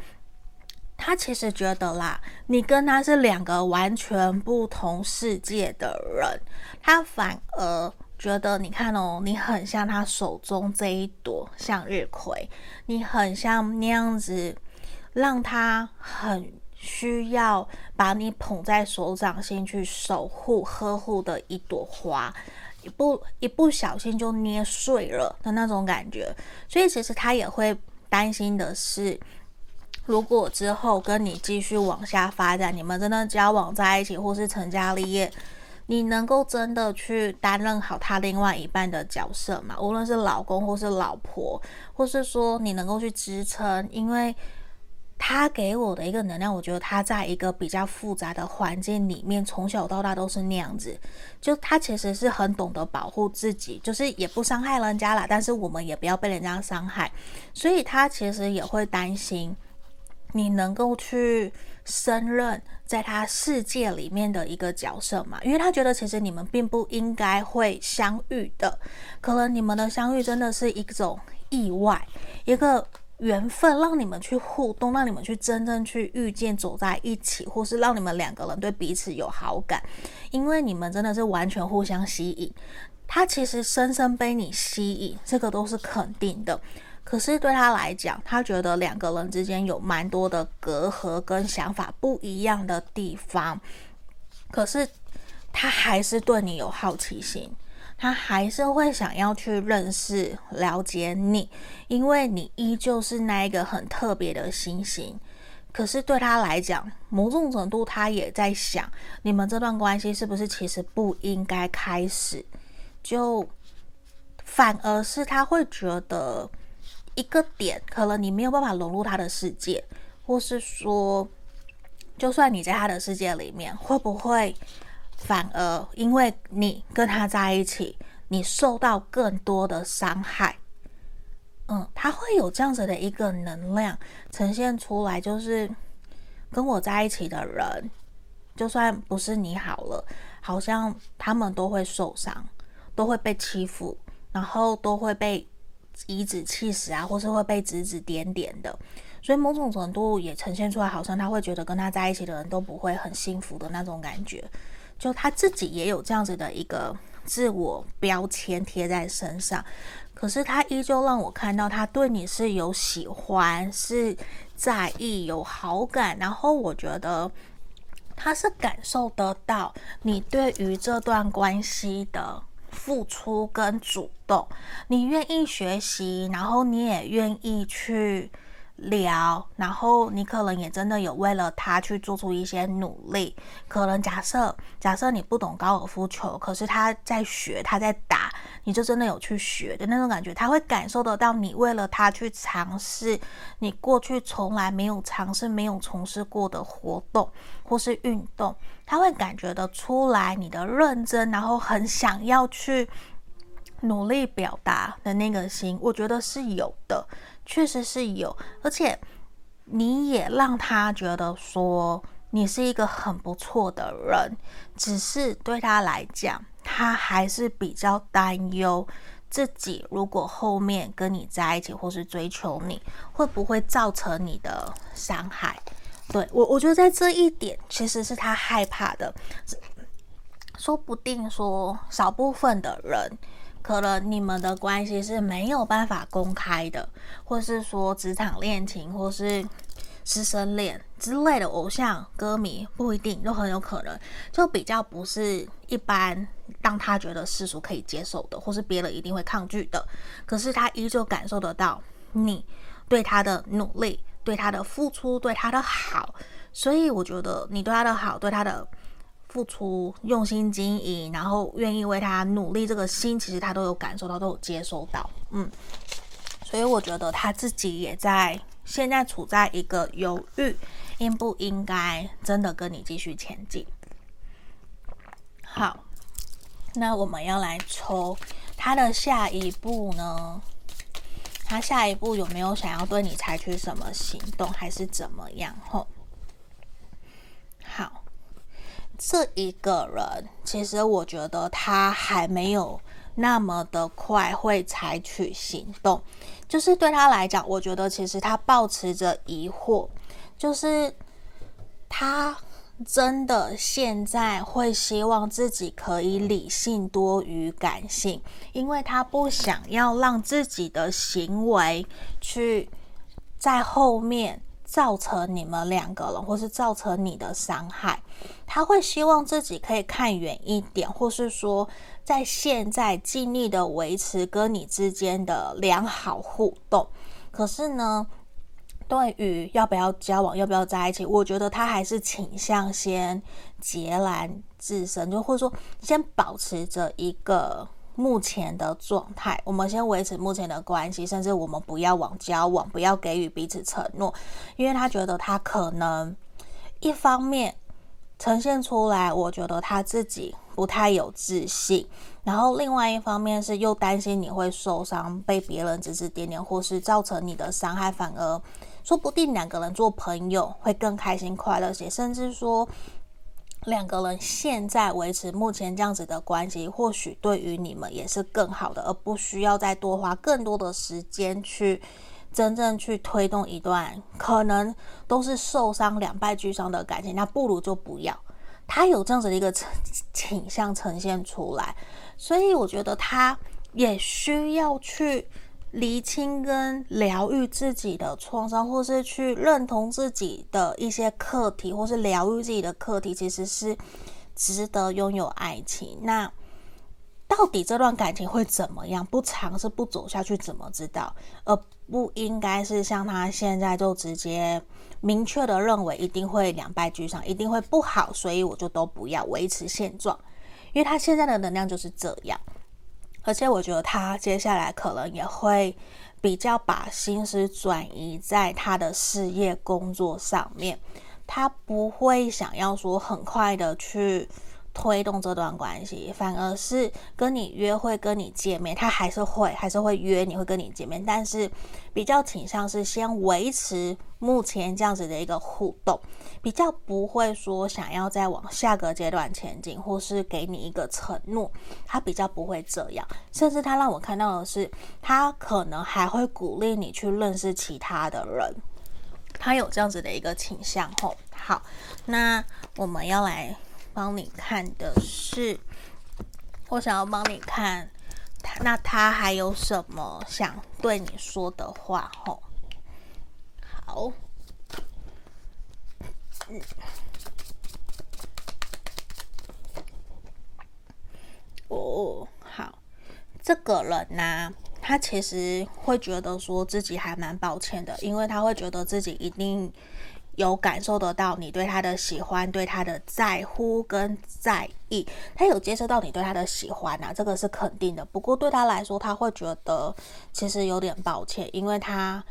Speaker 1: 他其实觉得啦，你跟他是两个完全不同世界的人，他反而觉得，你看哦，你很像他手中这一朵向日葵，你很像那样子，让他很需要把你捧在手掌心去守护、呵护的一朵花，一不一不小心就捏碎了的那种感觉，所以其实他也会担心的是。如果之后跟你继续往下发展，你们真的交往在一起，或是成家立业，你能够真的去担任好他另外一半的角色吗？无论是老公或是老婆，或是说你能够去支撑，因为他给我的一个能量，我觉得他在一个比较复杂的环境里面，从小到大都是那样子，就他其实是很懂得保护自己，就是也不伤害人家啦，但是我们也不要被人家伤害，所以他其实也会担心。你能够去胜任在他世界里面的一个角色吗？因为他觉得其实你们并不应该会相遇的，可能你们的相遇真的是一种意外，一个缘分，让你们去互动，让你们去真正去遇见，走在一起，或是让你们两个人对彼此有好感，因为你们真的是完全互相吸引。他其实深深被你吸引，这个都是肯定的。可是对他来讲，他觉得两个人之间有蛮多的隔阂跟想法不一样的地方。可是他还是对你有好奇心，他还是会想要去认识、了解你，因为你依旧是那一个很特别的星星。可是对他来讲，某种程度他也在想，你们这段关系是不是其实不应该开始？就反而是他会觉得。一个点，可能你没有办法融入他的世界，或是说，就算你在他的世界里面，会不会反而因为你跟他在一起，你受到更多的伤害？嗯，他会有这样子的一个能量呈现出来，就是跟我在一起的人，就算不是你好了，好像他们都会受伤，都会被欺负，然后都会被。颐指气使啊，或是会被指指点点的，所以某种程度也呈现出来，好像他会觉得跟他在一起的人都不会很幸福的那种感觉，就他自己也有这样子的一个自我标签贴在身上，可是他依旧让我看到他对你是有喜欢、是在意、有好感，然后我觉得他是感受得到你对于这段关系的。付出跟主动，你愿意学习，然后你也愿意去聊，然后你可能也真的有为了他去做出一些努力。可能假设假设你不懂高尔夫球，可是他在学，他在打，你就真的有去学的那种感觉。他会感受得到你为了他去尝试你过去从来没有尝试、没有从事过的活动或是运动。他会感觉得出来你的认真，然后很想要去努力表达的那个心，我觉得是有的，确实是有，而且你也让他觉得说你是一个很不错的人，只是对他来讲，他还是比较担忧自己如果后面跟你在一起或是追求你，会不会造成你的伤害。对我，我觉得在这一点其实是他害怕的，说不定说少部分的人，可能你们的关系是没有办法公开的，或是说职场恋情，或是师生恋之类的，偶像歌迷不一定都很有可能，就比较不是一般让他觉得世俗可以接受的，或是别人一定会抗拒的，可是他依旧感受得到你对他的努力。对他的付出，对他的好，所以我觉得你对他的好，对他的付出，用心经营，然后愿意为他努力，这个心其实他都有感受到，都有接收到，嗯，所以我觉得他自己也在现在处在一个犹豫，应不应该真的跟你继续前进。好，那我们要来抽他的下一步呢？他下一步有没有想要对你采取什么行动，还是怎么样？吼，好，这一个人其实我觉得他还没有那么的快会采取行动，就是对他来讲，我觉得其实他抱持着疑惑，就是他。真的现在会希望自己可以理性多于感性，因为他不想要让自己的行为去在后面造成你们两个人，或是造成你的伤害。他会希望自己可以看远一点，或是说在现在尽力的维持跟你之间的良好互动。可是呢，对于要不要交往，要不要在一起，我觉得他还是倾向先截然自身，就或者说先保持着一个目前的状态。我们先维持目前的关系，甚至我们不要往交往，不要给予彼此承诺，因为他觉得他可能一方面呈现出来，我觉得他自己不太有自信，然后另外一方面是又担心你会受伤，被别人指指点点，或是造成你的伤害，反而。说不定两个人做朋友会更开心快乐些，甚至说两个人现在维持目前这样子的关系，或许对于你们也是更好的，而不需要再多花更多的时间去真正去推动一段可能都是受伤两败俱伤的感情，那不如就不要。他有这样子的一个倾向呈现出来，所以我觉得他也需要去。厘清跟疗愈自己的创伤，或是去认同自己的一些课题，或是疗愈自己的课题，其实是值得拥有爱情。那到底这段感情会怎么样？不尝试不走下去，怎么知道？而不应该是像他现在就直接明确的认为一定会两败俱伤，一定会不好，所以我就都不要维持现状，因为他现在的能量就是这样。而且我觉得他接下来可能也会比较把心思转移在他的事业工作上面，他不会想要说很快的去。推动这段关系，反而是跟你约会、跟你见面，他还是会还是会约你，会跟你见面，但是比较倾向是先维持目前这样子的一个互动，比较不会说想要再往下个阶段前进，或是给你一个承诺，他比较不会这样，甚至他让我看到的是，他可能还会鼓励你去认识其他的人，他有这样子的一个倾向。吼，好，那我们要来。帮你看的是，我想要帮你看，他那他还有什么想对你说的话？吼，好，嗯，哦，好，这个人呢、他其实会觉得说自己还蛮抱歉的，因为他会觉得自己一定。有感受得到你对他的喜欢，对他的在乎跟在意，他有接受到你对他的喜欢啊，这个是肯定的。不过对他来说，他会觉得其实有点抱歉，因为他。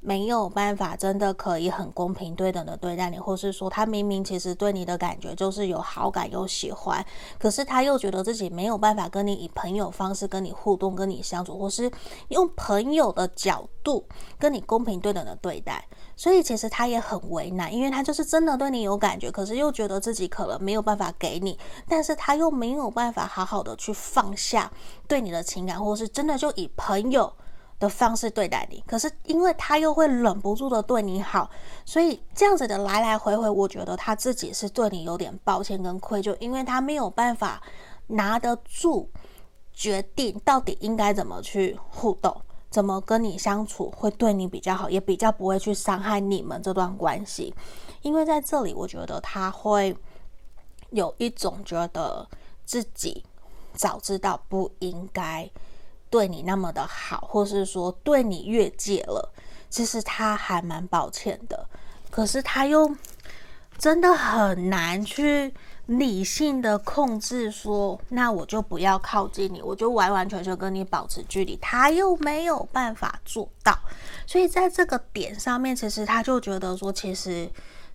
Speaker 1: 没有办法，真的可以很公平对等的对待你，或是说他明明其实对你的感觉就是有好感、有喜欢，可是他又觉得自己没有办法跟你以朋友方式跟你互动、跟你相处，或是用朋友的角度跟你公平对等的对待，所以其实他也很为难，因为他就是真的对你有感觉，可是又觉得自己可能没有办法给你，但是他又没有办法好好的去放下对你的情感，或是真的就以朋友。的方式对待你，可是因为他又会忍不住的对你好，所以这样子的来来回回，我觉得他自己是对你有点抱歉跟愧疚，因为他没有办法拿得住决定到底应该怎么去互动，怎么跟你相处会对你比较好，也比较不会去伤害你们这段关系。因为在这里，我觉得他会有一种觉得自己早知道不应该。对你那么的好，或是说对你越界了，其实他还蛮抱歉的。可是他又真的很难去理性的控制说，那我就不要靠近你，我就完完全全跟你保持距离。他又没有办法做到，所以在这个点上面，其实他就觉得说，其实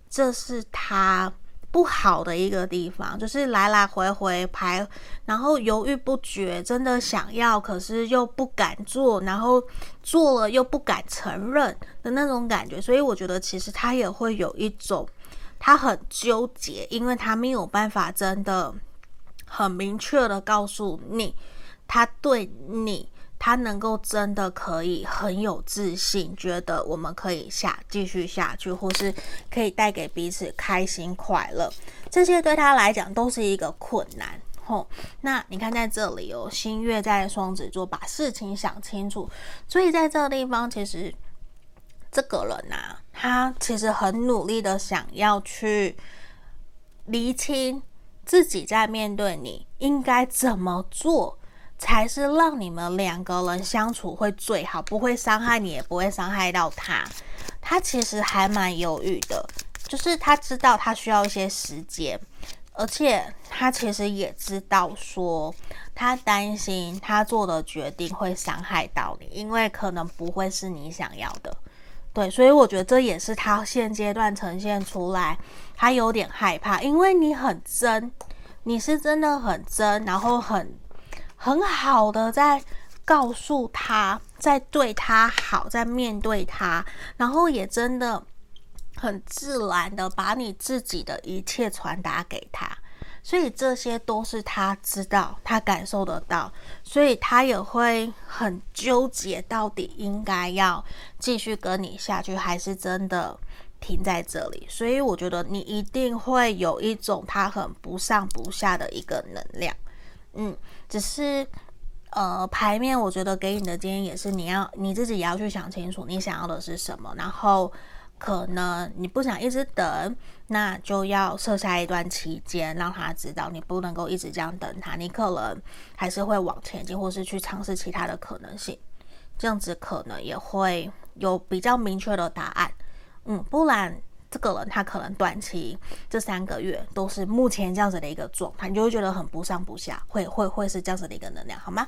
Speaker 1: 这是他不好的一个地方，就是来来回回排，然后犹豫不决，真的想要，可是又不敢做，然后做了又不敢承认的那种感觉。所以我觉得其实他也会有一种，他很纠结，因为他没有办法真的很明确的告诉你，他对你。他能够真的可以很有自信，觉得我们可以下继续下去，或是可以带给彼此开心快乐，这些对他来讲都是一个困难。吼，那你看在这里哦，新月在双子座，把事情想清楚，所以在这个地方，其实这个人呐、他其实很努力的想要去厘清自己在面对你应该怎么做。才是让你们两个人相处会最好，不会伤害你，也不会伤害到他。他其实还蛮犹豫的，就是他知道他需要一些时间，而且他其实也知道说，他担心他做的决定会伤害到你，因为可能不会是你想要的。对，所以我觉得这也是他现阶段呈现出来，他有点害怕，因为你很真，你是真的很真，然后很。很好的在告诉他，在对他好，在面对他，然后也真的很自然的把你自己的一切传达给他，所以这些都是他知道，他感受得到，所以他也会很纠结，到底应该要继续跟你下去，还是真的停在这里。所以我觉得你一定会有一种他很不上不下的一个能量。嗯，只是，呃，牌面我觉得给你的建议也是，你要你自己也要去想清楚，你想要的是什么。然后，可能你不想一直等，那就要设下一段期间，让他知道你不能够一直这样等他，你可能还是会往前进，或是去尝试其他的可能性。这样子可能也会有比较明确的答案。嗯，不然。这个人他可能短期这三个月都是目前这样子的一个状态，你就会觉得很不上不下，会会会是这样子的一个能量，好吗？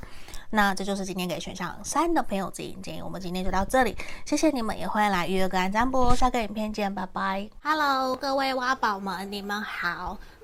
Speaker 1: 那这就是今天给选项三的朋友指引建议，我们今天就到这里，谢谢你们，也欢迎来预约个案占卜，下个影片见，拜拜。Hello，各位挖宝们，你们好。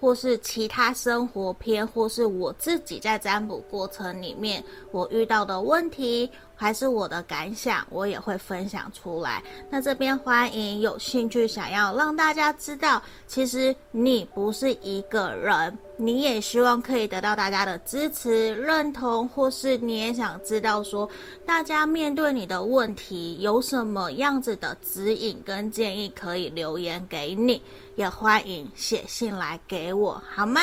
Speaker 1: 或是其他生活篇，或是我自己在占卜过程里面我遇到的问题。还是我的感想，我也会分享出来。那这边欢迎有兴趣想要让大家知道，其实你不是一个人，你也希望可以得到大家的支持、认同，或是你也想知道说，大家面对你的问题有什么样子的指引跟建议，可以留言给你，也欢迎写信来给我，好吗？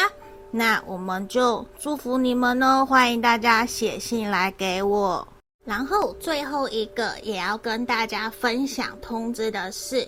Speaker 1: 那我们就祝福你们哦，欢迎大家写信来给我。然后最后一个也要跟大家分享通知的是，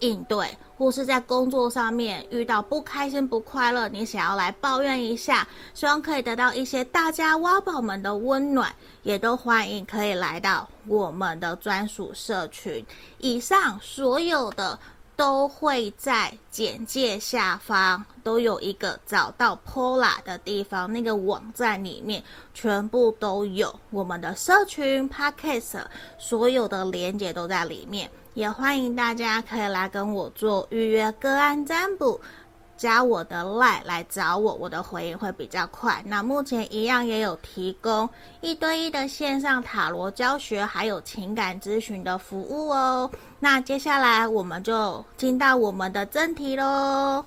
Speaker 1: 应对，或是在工作上面遇到不开心、不快乐，你想要来抱怨一下，希望可以得到一些大家挖宝们的温暖，也都欢迎可以来到我们的专属社群。以上所有的都会在简介下方都有一个找到 Pola 的地方，那个网站里面全部都有我们的社群 Podcast，所有的连接都在里面。也欢迎大家可以来跟我做预约个案占卜，加我的 LINE 来找我，我的回应会比较快。那目前一样也有提供一对一的线上塔罗教学，还有情感咨询的服务哦。那接下来我们就进到我们的正题喽。